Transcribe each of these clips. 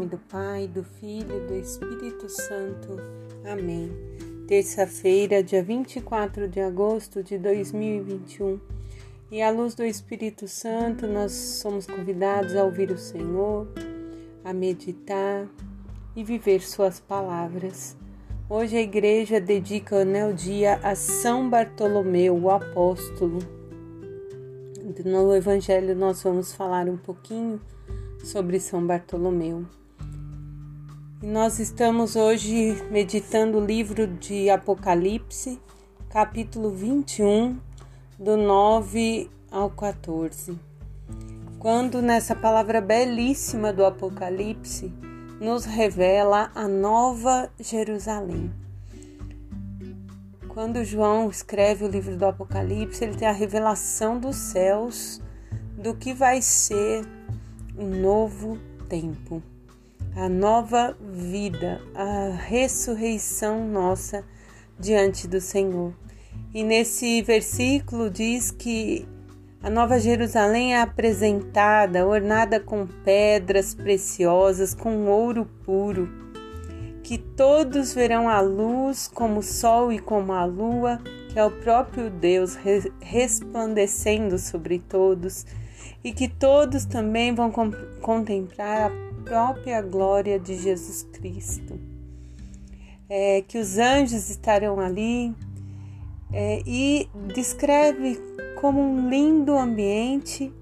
nome do Pai, do Filho e do Espírito Santo. Amém. Terça-feira, dia 24 de agosto de 2021. E à luz do Espírito Santo, nós somos convidados a ouvir o Senhor, a meditar e viver Suas palavras. Hoje a igreja dedica né, o dia a São Bartolomeu, o apóstolo. No Evangelho, nós vamos falar um pouquinho sobre São Bartolomeu. Nós estamos hoje meditando o livro de Apocalipse, capítulo 21, do 9 ao 14. Quando nessa palavra belíssima do Apocalipse nos revela a nova Jerusalém. Quando João escreve o livro do Apocalipse, ele tem a revelação dos céus, do que vai ser um novo tempo, a nova vida, a ressurreição nossa diante do Senhor. E nesse versículo diz que a Nova Jerusalém é apresentada, ornada com pedras preciosas, com ouro puro, que todos verão a luz como o sol e como a lua, que é o próprio Deus resplandecendo sobre todos e que todos também vão contemplar a própria glória de Jesus Cristo. É, que os anjos estarão ali é, e descreve como um lindo ambiente.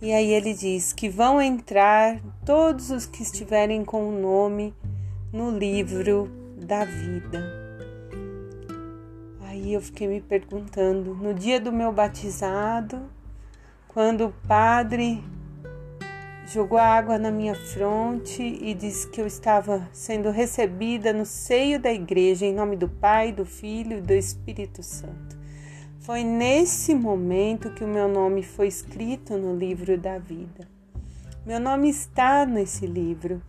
E aí ele diz que vão entrar todos os que estiverem com o nome no livro da vida. Aí eu fiquei me perguntando, no dia do meu batizado, quando o padre jogou água na minha fronte e disse que eu estava sendo recebida no seio da igreja em nome do Pai, do Filho e do Espírito Santo. Foi nesse momento que o meu nome foi escrito no livro da vida. Meu nome está nesse livro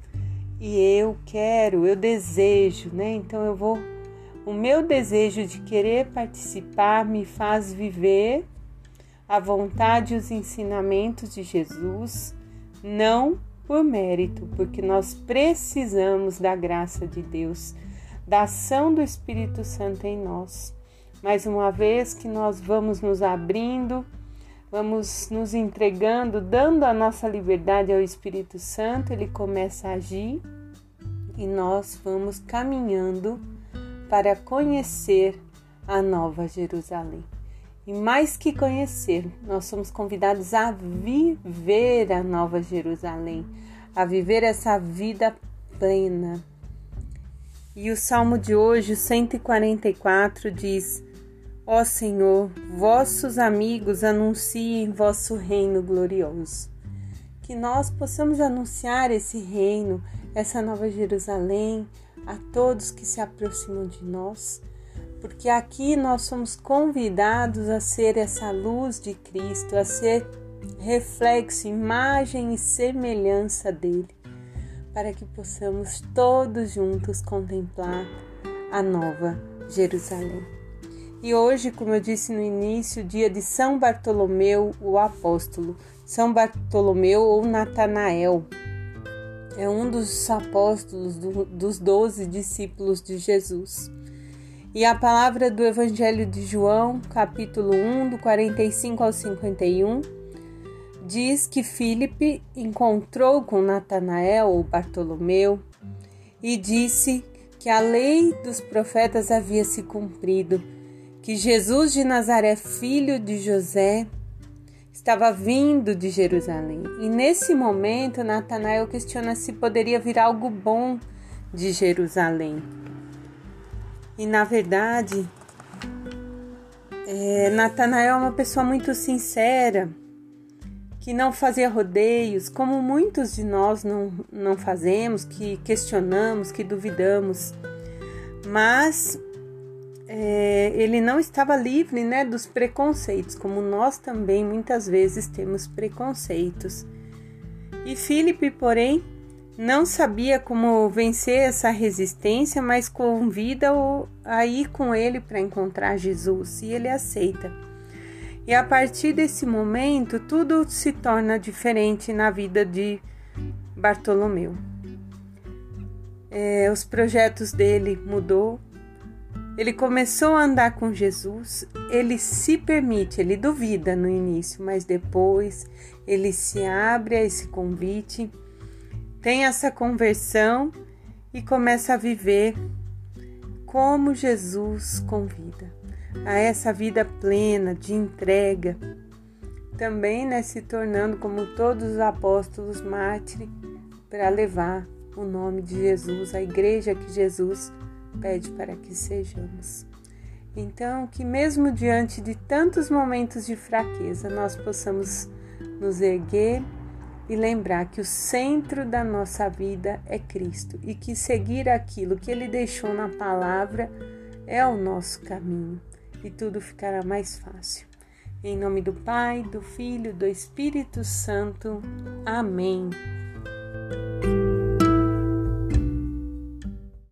e eu quero, eu desejo, né? Então eu vou. O meu desejo de querer participar me faz viver a vontade e os ensinamentos de Jesus, não por mérito, porque nós precisamos da graça de Deus, da ação do Espírito Santo em nós. Mas uma vez que nós vamos nos abrindo, vamos nos entregando, dando a nossa liberdade ao Espírito Santo, ele começa a agir e nós vamos caminhando para conhecer a Nova Jerusalém. E mais que conhecer, nós somos convidados a viver a Nova Jerusalém, a viver essa vida plena. E o salmo de hoje, 144, diz: Ó Senhor, vossos amigos anunciem vosso reino glorioso. Que nós possamos anunciar esse reino, essa Nova Jerusalém, a todos que se aproximam de nós porque aqui nós somos convidados a ser essa luz de Cristo, a ser reflexo, imagem e semelhança dele, para que possamos todos juntos contemplar a nova Jerusalém. E hoje, como eu disse no início, dia de São Bartolomeu, o apóstolo, São Bartolomeu ou Natanael, é um dos apóstolos do, dos doze discípulos de Jesus. E a palavra do Evangelho de João, capítulo 1, do 45 ao 51, diz que Filipe encontrou com Natanael ou Bartolomeu e disse que a lei dos profetas havia se cumprido, que Jesus de Nazaré, filho de José, estava vindo de Jerusalém. E nesse momento, Natanael questiona se poderia vir algo bom de Jerusalém. E na verdade, é, Natanael é uma pessoa muito sincera, que não fazia rodeios, como muitos de nós não, não fazemos, que questionamos, que duvidamos. Mas é, ele não estava livre né, dos preconceitos, como nós também muitas vezes temos preconceitos. E Filipe, porém, não sabia como vencer essa resistência, mas convida-o a ir com ele para encontrar Jesus e ele aceita. E a partir desse momento, tudo se torna diferente na vida de Bartolomeu. é, os projetos dele mudou. Ele começou a andar com Jesus, ele se permite, ele duvida no início, mas depois ele se abre a esse convite, tem essa conversão e começa a viver como Jesus convida a essa vida plena de entrega, também né, se tornando como todos os apóstolos mártires para levar o nome de Jesus, a igreja que Jesus pede para que sejamos. Então, que mesmo diante de tantos momentos de fraqueza, nós possamos nos erguer e lembrar que o centro da nossa vida é Cristo e que seguir aquilo que Ele deixou na palavra é o nosso caminho e tudo ficará mais fácil. Em nome do Pai, do Filho, do Espírito Santo. Amém.